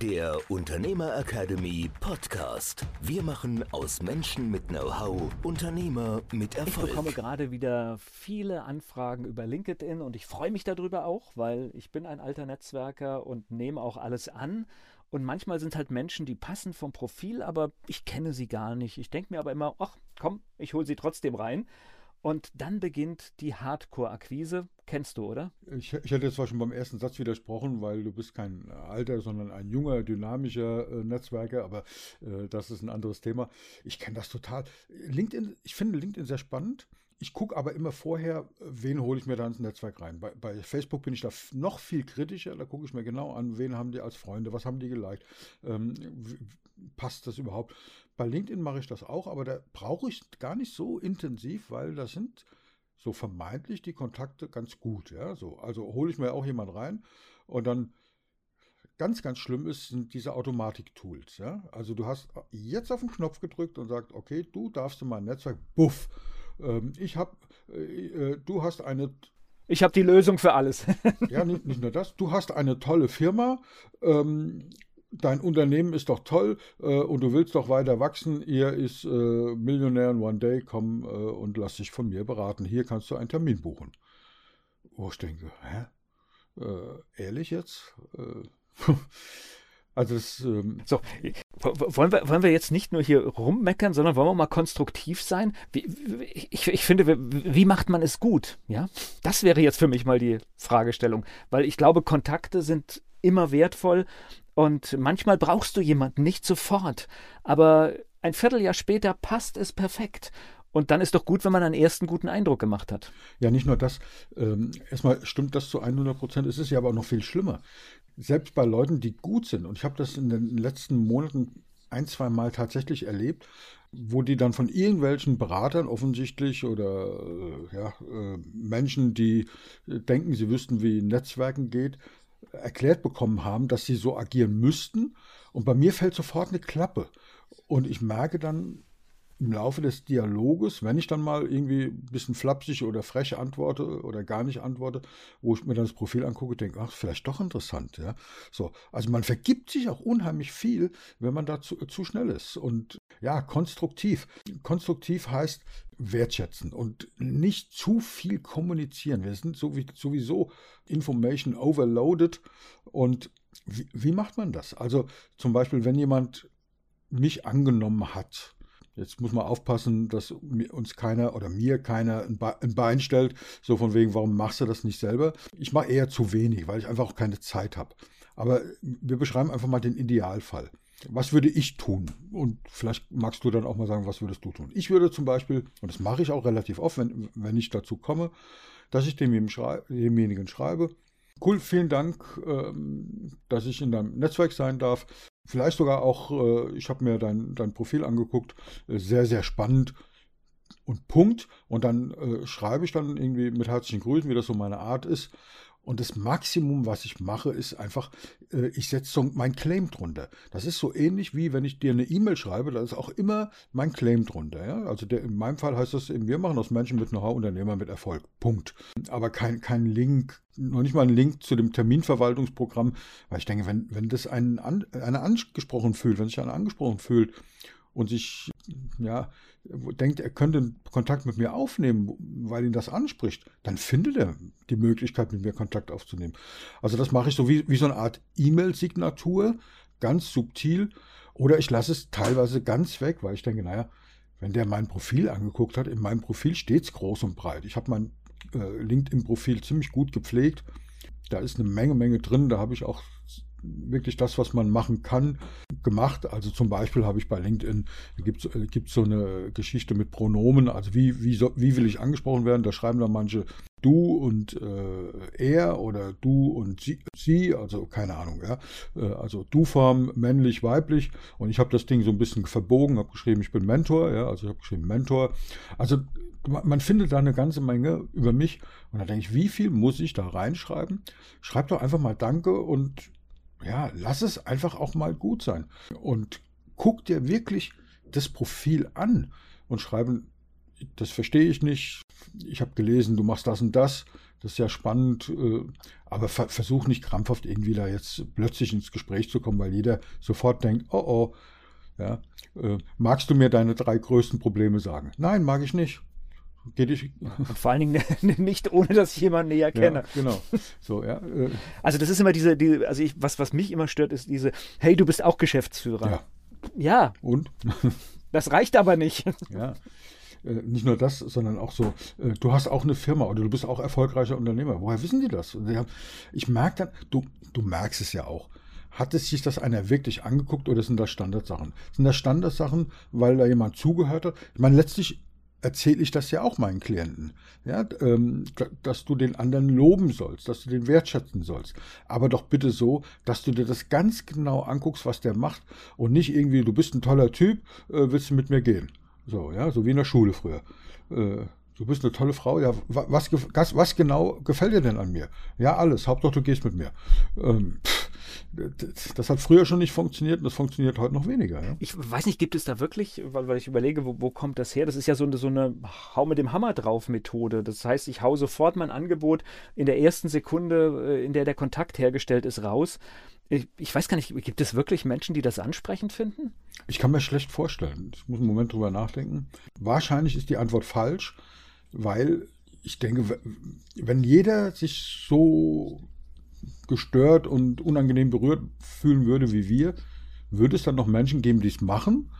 der Unternehmer Academy Podcast. Wir machen aus Menschen mit Know-how Unternehmer mit Erfolg. Ich bekomme gerade wieder viele Anfragen über LinkedIn und ich freue mich darüber auch, weil ich bin ein alter Netzwerker und nehme auch alles an. Und manchmal sind halt Menschen, die passen vom Profil, aber ich kenne sie gar nicht. Ich denke mir aber immer, ach komm, ich hole sie trotzdem rein. Und dann beginnt die Hardcore-Akquise. Kennst du, oder? Ich, ich hätte zwar schon beim ersten Satz widersprochen, weil du bist kein alter, sondern ein junger, dynamischer äh, Netzwerker, aber äh, das ist ein anderes Thema. Ich kenne das total. LinkedIn, ich finde LinkedIn sehr spannend. Ich gucke aber immer vorher, wen hole ich mir da ins Netzwerk rein. Bei, bei Facebook bin ich da noch viel kritischer. Da gucke ich mir genau an, wen haben die als Freunde, was haben die geliked, ähm, passt das überhaupt. Bei LinkedIn mache ich das auch, aber da brauche ich gar nicht so intensiv, weil das sind so vermeintlich die Kontakte ganz gut. Ja? So, also hole ich mir auch jemand rein und dann ganz, ganz schlimm ist, sind diese Automatik-Tools. Ja? Also du hast jetzt auf den Knopf gedrückt und sagt, okay, du darfst in mein Netzwerk, buff. Ähm, ich habe, äh, äh, du hast eine ich habe die Lösung für alles. ja, nicht, nicht, nur das. Du hast eine tolle Firma. Ähm, dein Unternehmen ist doch toll äh, und du willst doch weiter wachsen. Ihr ist äh, Millionär in One Day, komm äh, und lass dich von mir beraten. Hier kannst du einen Termin buchen. Wo ich denke, hä? Äh, ehrlich jetzt? Äh, also das, ähm so, wollen wir, wollen wir jetzt nicht nur hier rummeckern, sondern wollen wir mal konstruktiv sein? Wie, ich, ich finde, wie macht man es gut? Ja, das wäre jetzt für mich mal die Fragestellung, weil ich glaube, Kontakte sind immer wertvoll und manchmal brauchst du jemanden nicht sofort, aber ein Vierteljahr später passt es perfekt. Und dann ist doch gut, wenn man einen ersten guten Eindruck gemacht hat. Ja, nicht nur das. Ähm, erstmal stimmt das zu 100 Prozent. Es ist ja aber auch noch viel schlimmer. Selbst bei Leuten, die gut sind, und ich habe das in den letzten Monaten ein, zwei Mal tatsächlich erlebt, wo die dann von irgendwelchen Beratern offensichtlich oder äh, ja, äh, Menschen, die denken, sie wüssten, wie Netzwerken geht, erklärt bekommen haben, dass sie so agieren müssten. Und bei mir fällt sofort eine Klappe. Und ich merke dann im Laufe des Dialoges, wenn ich dann mal irgendwie ein bisschen flapsig oder frech antworte oder gar nicht antworte, wo ich mir dann das Profil angucke, denke, ach, vielleicht doch interessant, ja. So, also man vergibt sich auch unheimlich viel, wenn man da zu, zu schnell ist. Und ja, konstruktiv. Konstruktiv heißt wertschätzen und nicht zu viel kommunizieren. Wir sind sowieso information overloaded und wie, wie macht man das? Also zum Beispiel, wenn jemand mich angenommen hat, Jetzt muss man aufpassen, dass uns keiner oder mir keiner ein Bein stellt, so von wegen, warum machst du das nicht selber? Ich mache eher zu wenig, weil ich einfach auch keine Zeit habe. Aber wir beschreiben einfach mal den Idealfall. Was würde ich tun? Und vielleicht magst du dann auch mal sagen, was würdest du tun? Ich würde zum Beispiel, und das mache ich auch relativ oft, wenn, wenn ich dazu komme, dass ich demjenigen, schrei demjenigen schreibe, cool, vielen Dank, ähm, dass ich in deinem Netzwerk sein darf. Vielleicht sogar auch, äh, ich habe mir dein, dein Profil angeguckt, äh, sehr, sehr spannend und Punkt. Und dann äh, schreibe ich dann irgendwie mit herzlichen Grüßen, wie das so meine Art ist. Und das Maximum, was ich mache, ist einfach, äh, ich setze so mein Claim drunter. Das ist so ähnlich wie wenn ich dir eine E-Mail schreibe, da ist auch immer mein Claim drunter. Ja? Also der, in meinem Fall heißt das eben, wir machen aus Menschen mit Know-how Unternehmer mit Erfolg. Punkt. Aber kein, kein Link, noch nicht mal ein Link zu dem Terminverwaltungsprogramm, weil ich denke, wenn, wenn das einen, an, einer angesprochen fühlt, wenn sich einer angesprochen fühlt und sich, ja, denkt, er könnte Kontakt mit mir aufnehmen, weil ihn das anspricht, dann findet er die Möglichkeit, mit mir Kontakt aufzunehmen. Also das mache ich so wie, wie so eine Art E-Mail-Signatur, ganz subtil, oder ich lasse es teilweise ganz weg, weil ich denke, naja, wenn der mein Profil angeguckt hat, in meinem Profil steht es groß und breit. Ich habe mein äh, LinkedIn-Profil ziemlich gut gepflegt. Da ist eine Menge, Menge drin. Da habe ich auch wirklich das, was man machen kann. gemacht. Also zum Beispiel habe ich bei LinkedIn, gibt es äh, so eine Geschichte mit Pronomen, also wie, wie, so, wie will ich angesprochen werden? Da schreiben dann manche du und äh, er oder du und sie, sie, also keine Ahnung, ja. Äh, also du-Form, männlich, weiblich. Und ich habe das Ding so ein bisschen verbogen, habe geschrieben, ich bin Mentor, ja, also ich habe geschrieben Mentor. Also man findet da eine ganze Menge über mich. Und da denke ich, wie viel muss ich da reinschreiben? Schreib doch einfach mal Danke und ja, lass es einfach auch mal gut sein. Und guck dir wirklich das Profil an und schreiben, das verstehe ich nicht. Ich habe gelesen, du machst das und das. Das ist ja spannend. Äh, aber versuch nicht krampfhaft irgendwie da jetzt plötzlich ins Gespräch zu kommen, weil jeder sofort denkt, oh oh, ja, äh, magst du mir deine drei größten Probleme sagen? Nein, mag ich nicht. Geht ich. Und vor allen Dingen nicht, ohne dass ich jemanden näher kenne. Ja, genau. So, ja. Äh. Also das ist immer diese, die, also ich, was, was mich immer stört, ist diese, hey, du bist auch Geschäftsführer. Ja. Ja. Und? Das reicht aber nicht. Ja. Äh, nicht nur das, sondern auch so, äh, du hast auch eine Firma oder du bist auch erfolgreicher Unternehmer. Woher wissen die das? Ich merke dann, du, du merkst es ja auch. Hat es sich das einer wirklich angeguckt oder sind das Standardsachen? Sind das Standardsachen, weil da jemand zugehört hat? Ich meine, letztlich erzähle ich das ja auch meinen Klienten, ja, ähm, dass du den anderen loben sollst, dass du den wertschätzen sollst. Aber doch bitte so, dass du dir das ganz genau anguckst, was der macht und nicht irgendwie, du bist ein toller Typ, äh, willst du mit mir gehen? So, ja, so wie in der Schule früher. Äh, du bist eine tolle Frau, ja, was, was, was, genau gefällt dir denn an mir? Ja, alles, Hauptsache du gehst mit mir. Ähm, pff, das hat früher schon nicht funktioniert und das funktioniert heute noch weniger. Ja? Ich weiß nicht, gibt es da wirklich, weil, weil ich überlege, wo, wo, kommt das her? Das ist ja so eine, so eine Hau mit dem Hammer drauf Methode. Das heißt, ich hau sofort mein Angebot in der ersten Sekunde, äh, in der der Kontakt hergestellt ist, raus. Ich, ich weiß gar nicht, gibt es wirklich Menschen, die das ansprechend finden? Ich kann mir schlecht vorstellen. Ich muss einen Moment drüber nachdenken. Wahrscheinlich ist die Antwort falsch, weil ich denke, wenn jeder sich so gestört und unangenehm berührt fühlen würde wie wir, würde es dann noch Menschen geben, die es machen?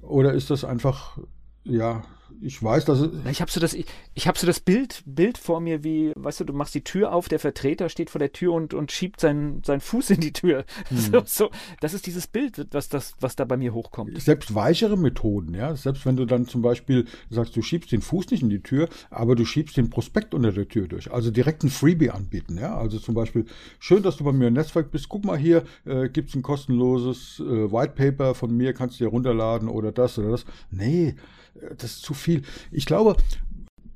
Oder ist das einfach, ja, ich weiß, dass es. Ich habe so das, ich, ich habe so das Bild, Bild vor mir, wie, weißt du, du machst die Tür auf, der Vertreter steht vor der Tür und, und schiebt seinen, seinen Fuß in die Tür. Hm. So, so, das ist dieses Bild, was, das, was da bei mir hochkommt. Selbst weichere Methoden, ja. Selbst wenn du dann zum Beispiel sagst, du schiebst den Fuß nicht in die Tür, aber du schiebst den Prospekt unter der Tür durch. Also direkt ein Freebie anbieten, ja. Also zum Beispiel, schön, dass du bei mir im Netzwerk bist. Guck mal hier, äh, gibt es ein kostenloses äh, White Paper von mir, kannst du dir runterladen oder das oder das. Nee, das ist zu viel. Ich glaube,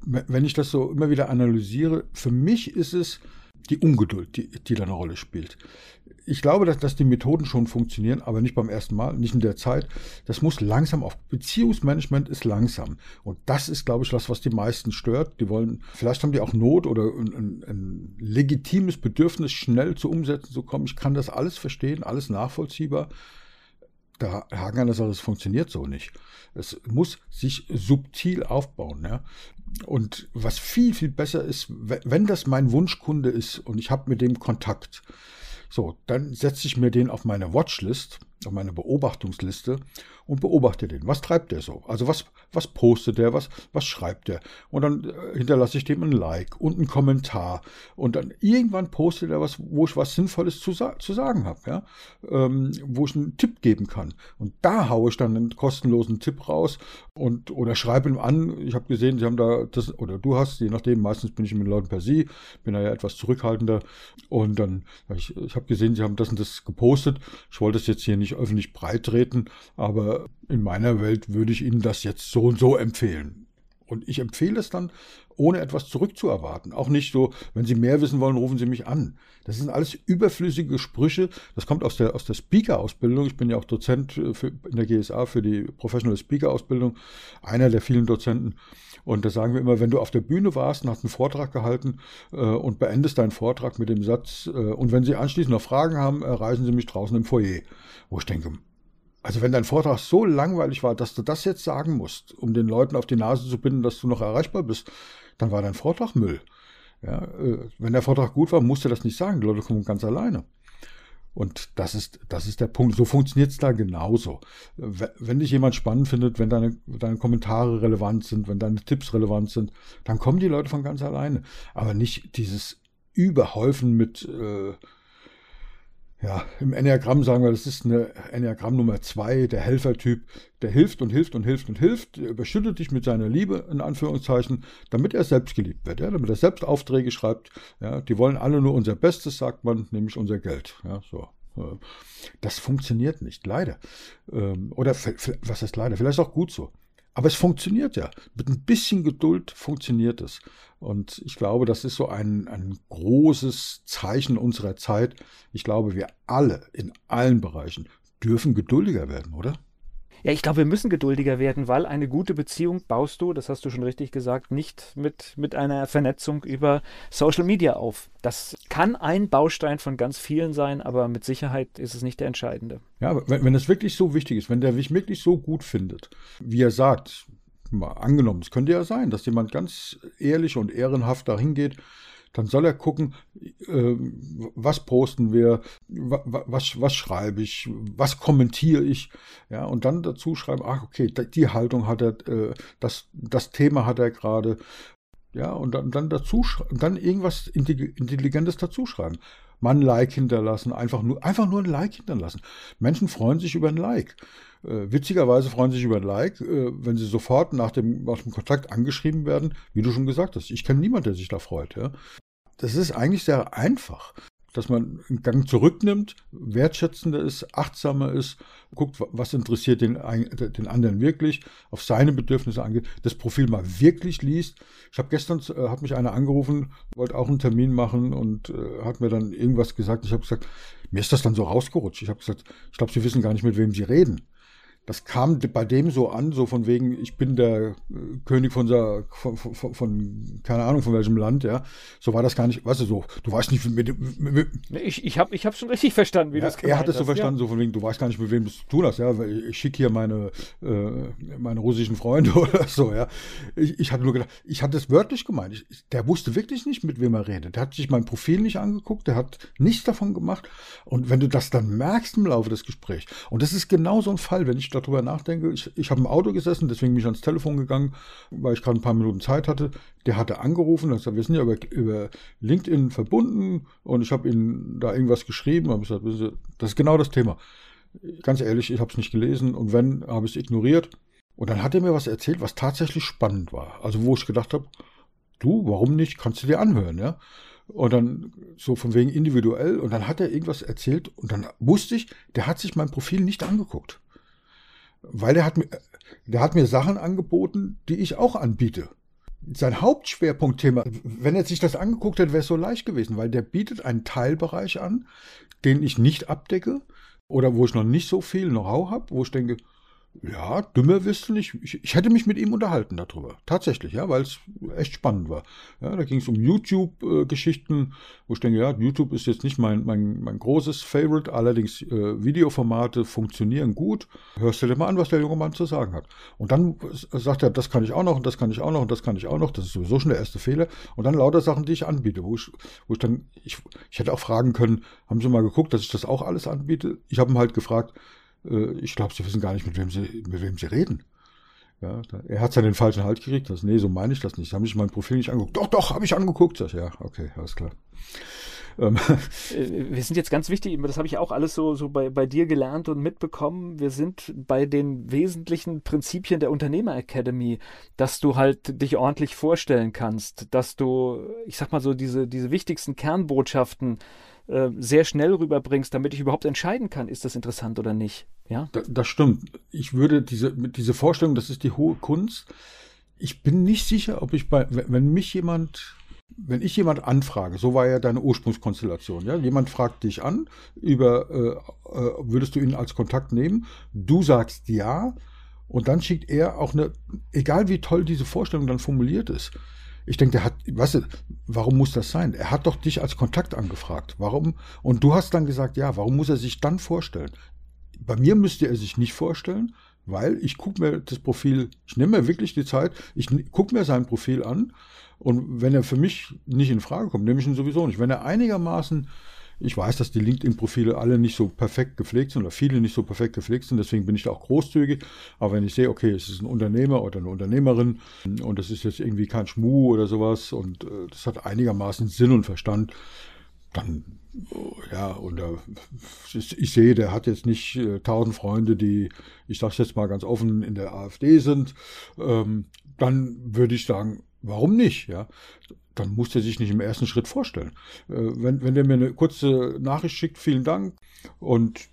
wenn ich das so immer wieder analysiere, für mich ist es die Ungeduld, die, die da eine Rolle spielt. Ich glaube, dass, dass die Methoden schon funktionieren, aber nicht beim ersten Mal, nicht in der Zeit. Das muss langsam auf. Beziehungsmanagement ist langsam. Und das ist, glaube ich, das, was die meisten stört. Die wollen, vielleicht haben die auch Not oder ein, ein, ein legitimes Bedürfnis, schnell zu umsetzen zu kommen. Ich kann das alles verstehen, alles nachvollziehbar der Haken an der Sache, es funktioniert so nicht. Es muss sich subtil aufbauen. Ja? Und was viel, viel besser ist, wenn das mein Wunschkunde ist und ich habe mit dem Kontakt, so, dann setze ich mir den auf meine Watchlist auf meine Beobachtungsliste und beobachte den. Was treibt der so? Also was, was postet der, was, was schreibt der? Und dann äh, hinterlasse ich dem ein Like und einen Kommentar. Und dann irgendwann postet er was, wo ich was Sinnvolles zu, zu sagen habe, ja? Ähm, wo ich einen Tipp geben kann. Und da haue ich dann einen kostenlosen Tipp raus und oder schreibe ihm an, ich habe gesehen, sie haben da das, oder du hast, je nachdem, meistens bin ich mit Leuten per Sie, bin da ja etwas zurückhaltender. Und dann, ich, ich habe gesehen, sie haben das und das gepostet. Ich wollte es jetzt hier nicht öffentlich breitreten, aber in meiner Welt würde ich Ihnen das jetzt so und so empfehlen. Und ich empfehle es dann, ohne etwas zurückzuerwarten. Auch nicht so, wenn Sie mehr wissen wollen, rufen Sie mich an. Das sind alles überflüssige Sprüche. Das kommt aus der, aus der Speaker-Ausbildung. Ich bin ja auch Dozent für, in der GSA für die Professional Speaker-Ausbildung, einer der vielen Dozenten. Und da sagen wir immer, wenn du auf der Bühne warst und hast einen Vortrag gehalten äh, und beendest deinen Vortrag mit dem Satz, äh, und wenn Sie anschließend noch Fragen haben, erreichen Sie mich draußen im Foyer. Wo ich denke, also wenn dein Vortrag so langweilig war, dass du das jetzt sagen musst, um den Leuten auf die Nase zu binden, dass du noch erreichbar bist, dann war dein Vortrag Müll. Ja, äh, wenn der Vortrag gut war, musst du das nicht sagen. Die Leute kommen ganz alleine. Und das ist, das ist der Punkt. So funktioniert es da genauso. Wenn dich jemand spannend findet, wenn deine, deine Kommentare relevant sind, wenn deine Tipps relevant sind, dann kommen die Leute von ganz alleine. Aber nicht dieses Überhäufen mit, äh, ja, im Enneagramm sagen wir, das ist eine Enneagramm Nummer zwei, der Helfertyp, der hilft und hilft und hilft und hilft, der überschüttet dich mit seiner Liebe, in Anführungszeichen, damit er selbst geliebt wird, ja, damit er selbst Aufträge schreibt. Ja, die wollen alle nur unser Bestes, sagt man, nämlich unser Geld. Ja, so. Das funktioniert nicht, leider. Ähm, oder was heißt leider? Vielleicht auch gut so. Aber es funktioniert ja. Mit ein bisschen Geduld funktioniert es. Und ich glaube, das ist so ein, ein großes Zeichen unserer Zeit. Ich glaube, wir alle in allen Bereichen dürfen geduldiger werden, oder? Ja, ich glaube, wir müssen geduldiger werden, weil eine gute Beziehung baust du, das hast du schon richtig gesagt, nicht mit, mit einer Vernetzung über Social Media auf. Das kann ein Baustein von ganz vielen sein, aber mit Sicherheit ist es nicht der entscheidende. Ja, wenn, wenn es wirklich so wichtig ist, wenn der mich wirklich so gut findet, wie er sagt, mal angenommen, es könnte ja sein, dass jemand ganz ehrlich und ehrenhaft dahin geht dann soll er gucken, äh, was posten wir, was, was schreibe ich, was kommentiere ich, ja, und dann dazu schreiben, ach, okay, die Haltung hat er, äh, das, das Thema hat er gerade, ja, und dann, dann dazu, dann irgendwas Intelligentes dazuschreiben. Mal ein Like hinterlassen, einfach nur, einfach nur ein Like hinterlassen. Menschen freuen sich über ein Like. Äh, witzigerweise freuen sich über ein Like, äh, wenn sie sofort nach dem, nach dem Kontakt angeschrieben werden, wie du schon gesagt hast. Ich kenne niemanden, der sich da freut. Ja das ist eigentlich sehr einfach, dass man einen Gang zurücknimmt, wertschätzender ist, achtsamer ist, guckt, was interessiert den, den anderen wirklich, auf seine Bedürfnisse angeht, das Profil mal wirklich liest. Ich habe gestern, äh, hat mich einer angerufen, wollte auch einen Termin machen und äh, hat mir dann irgendwas gesagt. Ich habe gesagt, mir ist das dann so rausgerutscht. Ich habe gesagt, ich glaube, Sie wissen gar nicht, mit wem Sie reden das kam bei dem so an, so von wegen, ich bin der äh, König von, von, von, von, keine Ahnung von welchem Land, ja. So war das gar nicht, weißt du, so, du weißt nicht, mit, mit, mit Ich, ich habe ich hab schon richtig verstanden, wie ja, das Er hat es so verstanden, ja. so von wegen, du weißt gar nicht, mit wem du es zu tun hast, ja. Ich schicke hier meine, äh, meine russischen Freunde oder so, ja. Ich, ich hatte nur gedacht, ich hatte es wörtlich gemeint. Ich, der wusste wirklich nicht, mit wem er redet. Der hat sich mein Profil nicht angeguckt, der hat nichts davon gemacht. Und wenn du das dann merkst im Laufe des Gesprächs, und das ist genau so ein Fall, wenn ich darüber nachdenke, ich, ich habe im Auto gesessen, deswegen bin ich ans Telefon gegangen, weil ich gerade ein paar Minuten Zeit hatte. Der hatte angerufen, also wir sind ja über, über LinkedIn verbunden und ich habe ihm da irgendwas geschrieben, habe gesagt, das ist genau das Thema. Ganz ehrlich, ich habe es nicht gelesen und wenn, habe ich es ignoriert. Und dann hat er mir was erzählt, was tatsächlich spannend war. Also wo ich gedacht habe, du, warum nicht, kannst du dir anhören, ja? Und dann so von wegen individuell. Und dann hat er irgendwas erzählt und dann wusste ich, der hat sich mein Profil nicht angeguckt weil er hat mir, der hat mir Sachen angeboten, die ich auch anbiete. Sein Hauptschwerpunktthema, wenn er sich das angeguckt hätte, wäre es so leicht gewesen, weil der bietet einen Teilbereich an, den ich nicht abdecke oder wo ich noch nicht so viel Know-how habe, wo ich denke, ja, dümmer wirst du nicht. Ich, ich, hätte mich mit ihm unterhalten darüber. Tatsächlich, ja, weil es echt spannend war. Ja, da ging es um YouTube-Geschichten, wo ich denke, ja, YouTube ist jetzt nicht mein, mein, mein großes Favorite, allerdings äh, Videoformate funktionieren gut. Hörst du dir mal an, was der junge Mann zu sagen hat. Und dann sagt er, das kann ich auch noch und das kann ich auch noch und das kann ich auch noch. Das ist sowieso schon der erste Fehler. Und dann lauter Sachen, die ich anbiete, wo ich, wo ich dann, ich, ich hätte auch fragen können, haben Sie mal geguckt, dass ich das auch alles anbiete? Ich habe ihn halt gefragt, ich glaube, sie wissen gar nicht, mit wem sie, mit wem sie reden. Ja, er hat seinen falschen Halt gekriegt. Das, nee, so meine ich das nicht. Sie haben sich mein Profil nicht angeguckt. Doch, doch, habe ich angeguckt. Das, ja, okay, alles klar. Ähm. Äh, wir sind jetzt ganz wichtig, das habe ich auch alles so, so bei, bei dir gelernt und mitbekommen. Wir sind bei den wesentlichen Prinzipien der Unternehmer Academy, dass du halt dich ordentlich vorstellen kannst, dass du, ich sag mal so, diese, diese wichtigsten Kernbotschaften äh, sehr schnell rüberbringst, damit ich überhaupt entscheiden kann, ist das interessant oder nicht. Ja? Da, das stimmt. Ich würde diese, diese Vorstellung, das ist die hohe Kunst. Ich bin nicht sicher, ob ich bei, wenn mich jemand wenn ich jemand anfrage, so war ja deine Ursprungskonstellation, ja, jemand fragt dich an über, äh, äh, würdest du ihn als Kontakt nehmen, du sagst ja, und dann schickt er auch eine, egal wie toll diese Vorstellung dann formuliert ist, ich denke, der hat, weißt du, warum muss das sein? Er hat doch dich als Kontakt angefragt. Warum? Und du hast dann gesagt, ja, warum muss er sich dann vorstellen? Bei mir müsste er sich nicht vorstellen, weil ich gucke mir das Profil, ich nehme mir wirklich die Zeit, ich gucke mir sein Profil an und wenn er für mich nicht in Frage kommt, nehme ich ihn sowieso nicht. Wenn er einigermaßen ich weiß, dass die LinkedIn-Profile alle nicht so perfekt gepflegt sind oder viele nicht so perfekt gepflegt sind, deswegen bin ich da auch großzügig. Aber wenn ich sehe, okay, es ist ein Unternehmer oder eine Unternehmerin und das ist jetzt irgendwie kein Schmuh oder sowas und äh, das hat einigermaßen Sinn und Verstand, dann ja, und äh, ich sehe, der hat jetzt nicht äh, tausend Freunde, die, ich sage jetzt mal ganz offen, in der AfD sind, ähm, dann würde ich sagen, warum nicht? Ja, dann muss er sich nicht im ersten Schritt vorstellen. Äh, wenn, wenn der mir eine kurze Nachricht schickt, vielen Dank und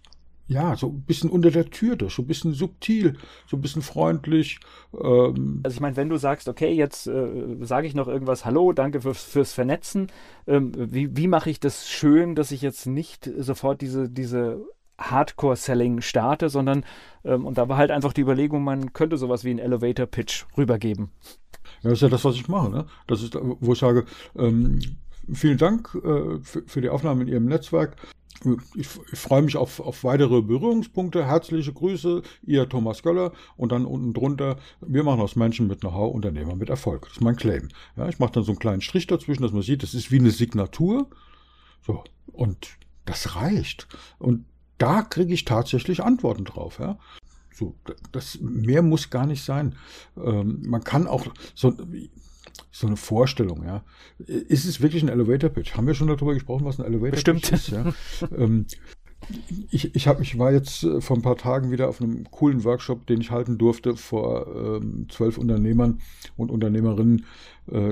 ja, so ein bisschen unter der Tür durch, so ein bisschen subtil, so ein bisschen freundlich. Ähm. Also ich meine, wenn du sagst, okay, jetzt äh, sage ich noch irgendwas, hallo, danke fürs, fürs Vernetzen, ähm, wie, wie mache ich das schön, dass ich jetzt nicht sofort diese, diese Hardcore-Selling starte, sondern, ähm, und da war halt einfach die Überlegung, man könnte sowas wie einen Elevator-Pitch rübergeben. Ja, das ist ja das, was ich mache. Ne? Das ist, wo ich sage, ähm, vielen Dank äh, für, für die Aufnahme in Ihrem Netzwerk. Ich, ich, freue mich auf, auf weitere Berührungspunkte. Herzliche Grüße, Ihr Thomas Göller. Und dann unten drunter, wir machen aus Menschen mit Know-how Unternehmer mit Erfolg. Das ist mein Claim. Ja, ich mache dann so einen kleinen Strich dazwischen, dass man sieht, das ist wie eine Signatur. So, und das reicht. Und da kriege ich tatsächlich Antworten drauf. Ja. So, das mehr muss gar nicht sein. Ähm, man kann auch so, so eine Vorstellung, ja. Ist es wirklich ein Elevator Pitch? Haben wir schon darüber gesprochen, was ein Elevator Bestimmt. Pitch ist? Ja? ähm, ich, ich, hab, ich war jetzt äh, vor ein paar Tagen wieder auf einem coolen Workshop, den ich halten durfte vor ähm, zwölf Unternehmern und Unternehmerinnen. Äh,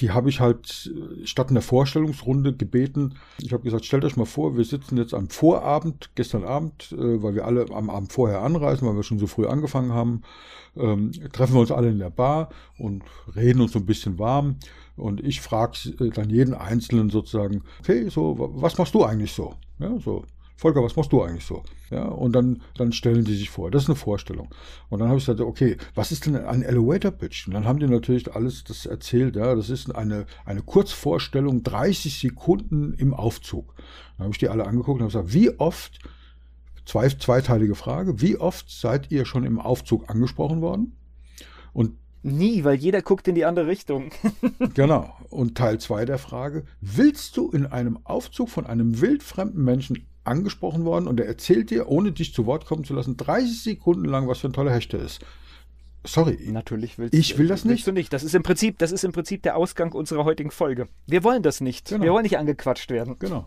die habe ich halt äh, statt einer Vorstellungsrunde gebeten. Ich habe gesagt, stellt euch mal vor, wir sitzen jetzt am Vorabend, gestern Abend, äh, weil wir alle am Abend vorher anreisen, weil wir schon so früh angefangen haben, ähm, treffen wir uns alle in der Bar und reden uns so ein bisschen warm. Und ich frage äh, dann jeden Einzelnen sozusagen, okay, so, was machst du eigentlich so? Ja, so, Volker, was machst du eigentlich so? Ja, und dann, dann stellen die sich vor. Das ist eine Vorstellung. Und dann habe ich gesagt, okay, was ist denn ein Elevator Pitch? Und dann haben die natürlich alles das erzählt. Ja, das ist eine, eine Kurzvorstellung, 30 Sekunden im Aufzug. Dann habe ich die alle angeguckt und habe gesagt, wie oft, zwei, zweiteilige Frage, wie oft seid ihr schon im Aufzug angesprochen worden? Und Nie, weil jeder guckt in die andere Richtung. genau. Und Teil 2 der Frage, willst du in einem Aufzug von einem wildfremden Menschen angesprochen worden und er erzählt dir, ohne dich zu Wort kommen zu lassen, 30 Sekunden lang, was für ein toller Hechter ist? Sorry. Natürlich willst ich will das nicht. Willst du nicht. Das ist im Prinzip, das ist im Prinzip der Ausgang unserer heutigen Folge. Wir wollen das nicht. Genau. Wir wollen nicht angequatscht werden. Genau.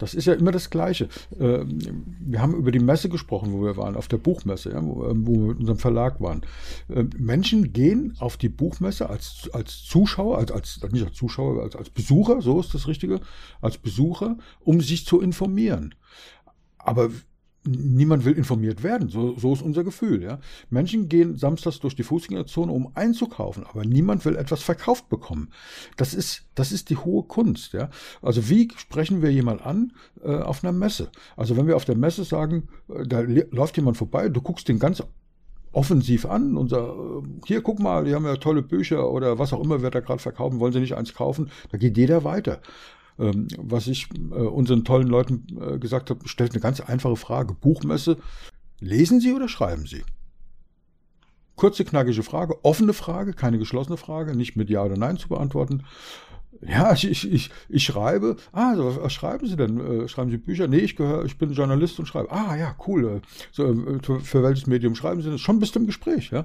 Das ist ja immer das Gleiche. Ähm, wir haben über die Messe gesprochen, wo wir waren, auf der Buchmesse, wo wir mit unserem Verlag waren. Ähm, Menschen gehen auf die Buchmesse als, als Zuschauer, als, als, nicht als Zuschauer, als, als Besucher, so ist das Richtige, als Besucher, um sich zu informieren. Aber niemand will informiert werden. So, so ist unser Gefühl. Ja. Menschen gehen samstags durch die Fußgängerzone, um einzukaufen, aber niemand will etwas verkauft bekommen. Das ist, das ist die hohe Kunst. Ja. Also wie sprechen wir jemand an äh, auf einer Messe? Also wenn wir auf der Messe sagen, äh, da läuft jemand vorbei, du guckst den ganz offensiv an und sag, äh, hier guck mal, die haben ja tolle Bücher oder was auch immer wir da gerade verkaufen, wollen sie nicht eins kaufen? Da geht jeder weiter. Ähm, was ich äh, unseren tollen Leuten äh, gesagt habe, stellt eine ganz einfache Frage. Buchmesse, lesen Sie oder schreiben Sie? Kurze, knackige Frage, offene Frage, keine geschlossene Frage, nicht mit Ja oder Nein zu beantworten. Ja, ich, ich, ich, ich schreibe. Ah, was schreiben Sie denn? Äh, schreiben Sie Bücher? Nee, ich gehöre, ich bin Journalist und schreibe. Ah, ja, cool. So, für welches Medium schreiben Sie das? Schon bist du im Gespräch, ja.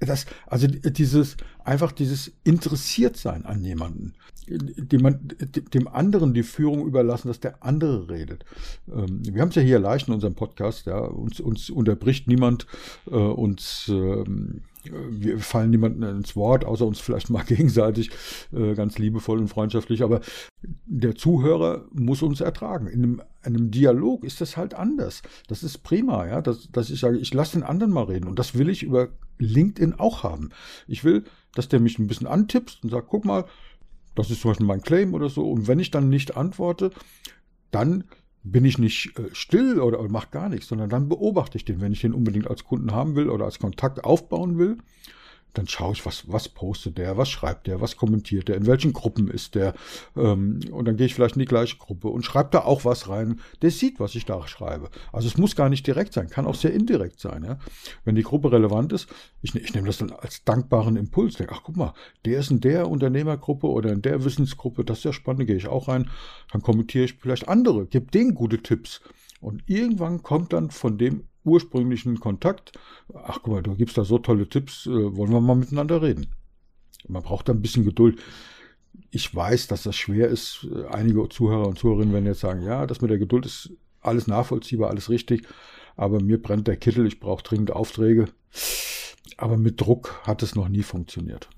Das, also dieses, einfach dieses Interessiertsein an jemanden, dem, dem anderen die Führung überlassen, dass der andere redet. Ähm, wir haben es ja hier leicht in unserem Podcast, ja, uns, uns unterbricht niemand, äh, uns ähm, wir fallen niemandem ins Wort, außer uns vielleicht mal gegenseitig, äh, ganz liebevoll und freundschaftlich. Aber der Zuhörer muss uns ertragen. In einem, einem Dialog ist das halt anders. Das ist prima, ja, dass, dass ich sage, ich lasse den anderen mal reden. Und das will ich über LinkedIn auch haben. Ich will, dass der mich ein bisschen antippst und sagt, guck mal, das ist zum Beispiel mein Claim oder so. Und wenn ich dann nicht antworte, dann bin ich nicht äh, still oder, oder mache gar nichts, sondern dann beobachte ich den, wenn ich den unbedingt als Kunden haben will oder als Kontakt aufbauen will dann schaue ich, was, was postet der, was schreibt der, was kommentiert der, in welchen Gruppen ist der. Ähm, und dann gehe ich vielleicht in die gleiche Gruppe und schreibe da auch was rein. Der sieht, was ich da schreibe. Also es muss gar nicht direkt sein, kann auch sehr indirekt sein. Ja? Wenn die Gruppe relevant ist, ich, ich nehme das dann als dankbaren Impuls. Denke, ach guck mal, der ist in der Unternehmergruppe oder in der Wissensgruppe, das ist ja spannend, gehe ich auch rein. Dann kommentiere ich vielleicht andere, gebe denen gute Tipps. Und irgendwann kommt dann von dem ursprünglichen Kontakt, ach guck mal, du gibst da so tolle Tipps, äh, wollen wir mal miteinander reden. Man braucht da ein bisschen Geduld. ich weiß, dass das schwer ist. Einige Zuhörer und Zuhörerinnen werden jetzt sagen, ja, das mit der Geduld ist alles nachvollziehbar, alles richtig. Aber mir brennt der Kittel, ich brauche dringend Aufträge. Aber mit Druck hat es noch nie funktioniert.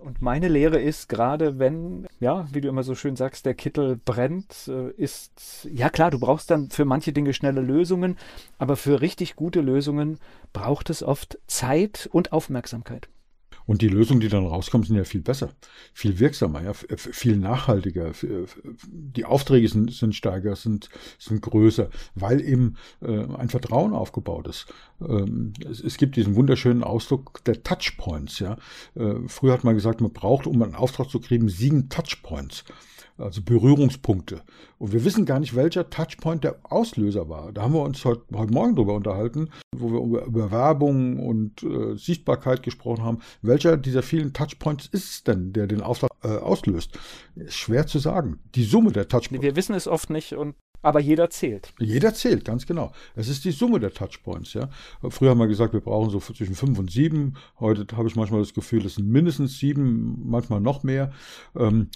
Und meine Lehre ist, gerade wenn, ja, wie du immer so schön sagst, der Kittel brennt, äh, ist, ja klar, du brauchst dann für manche Dinge schnelle Lösungen, aber für richtig gute Lösungen braucht es oft Zeit und Aufmerksamkeit. Und die Lösungen, die dann rauskommen, sind ja viel besser, viel wirksamer, ja, viel nachhaltiger. Die Aufträge sind, sind stärker, sind, sind größer, weil eben äh, ein Vertrauen aufgebaut ist. Ähm, es, es, gibt diesen wunderschönen Ausdruck der Touchpoints. Ja. Äh, früher hat man gesagt, man braucht, um einen Auftrag zu kriegen, sieben Touchpoints also Berührungspunkte. Und wir wissen gar nicht, welcher Touchpoint der Auslöser war. Da haben wir uns heute, heute Morgen drüber unterhalten, wo wir über, über Werbung und äh, Sichtbarkeit gesprochen haben. Welcher dieser vielen Touchpoints ist es denn, der den Auftrag äh, auslöst? Ist schwer zu sagen. Die Summe der Touchpoints. Wir wissen es oft nicht und aber jeder zählt. Jeder zählt, ganz genau. Es ist die Summe der Touchpoints, ja. Früher haben wir gesagt, wir brauchen so zwischen fünf und sieben. Heute habe ich manchmal das Gefühl, es sind mindestens sieben, manchmal noch mehr. Ähm,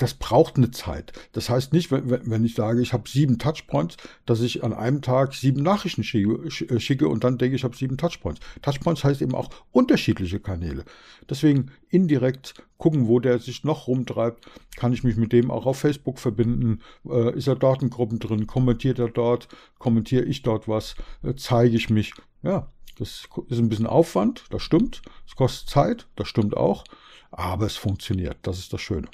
das braucht eine Zeit. Das heißt nicht, wenn, wenn ich sage, ich habe sieben Touchpoints, dass ich an einem Tag sieben Nachrichten schicke, schicke und dann denke ich, ich habe sieben Touchpoints. Touchpoints heißt eben auch unterschiedliche Kanäle. Deswegen indirekt gucken, wo der sich noch rumtreibt. Kann ich mich mit dem auch auf Facebook verbinden? Äh, ist er dort in Gruppen drin? Kommentiert er dort? Kommentiere ich dort was? Äh, zeige ich mich? Ja, das ist ein bisschen Aufwand, das stimmt. Es kostet Zeit, das stimmt auch. Aber es funktioniert. Das ist das Schöne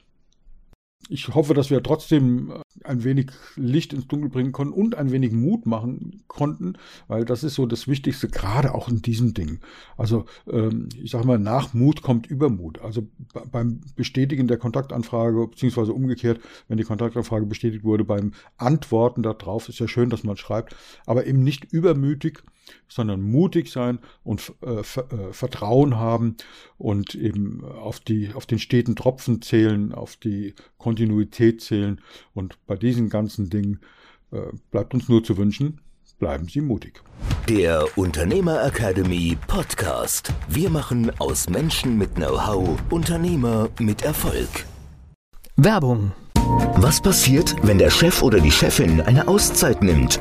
ich hoffe, dass wir trotzdem äh, ein wenig Licht ins Dunkel bringen konnten und ein wenig Mut machen konnten, weil das ist so das Wichtigste, gerade auch in diesem Ding. Also ähm, ich sage mal, nach Mut kommt Übermut. Also beim Bestätigen der Kontaktanfrage, beziehungsweise umgekehrt, wenn die Kontaktanfrage bestätigt wurde, beim Antworten darauf, ist ja schön, dass man schreibt, aber eben nicht übermütig, sondern mutig sein und äh, äh, Vertrauen haben und eben auf, die, auf den steten Tropfen zählen, auf die Kontinuität zählen. Und bei diesen ganzen Dingen äh, bleibt uns nur zu wünschen, bleiben Sie mutig. Der Unternehmer Academy Podcast. Wir machen aus Menschen mit Know-how Unternehmer mit Erfolg. Werbung. Was passiert, wenn der Chef oder die Chefin eine Auszeit nimmt?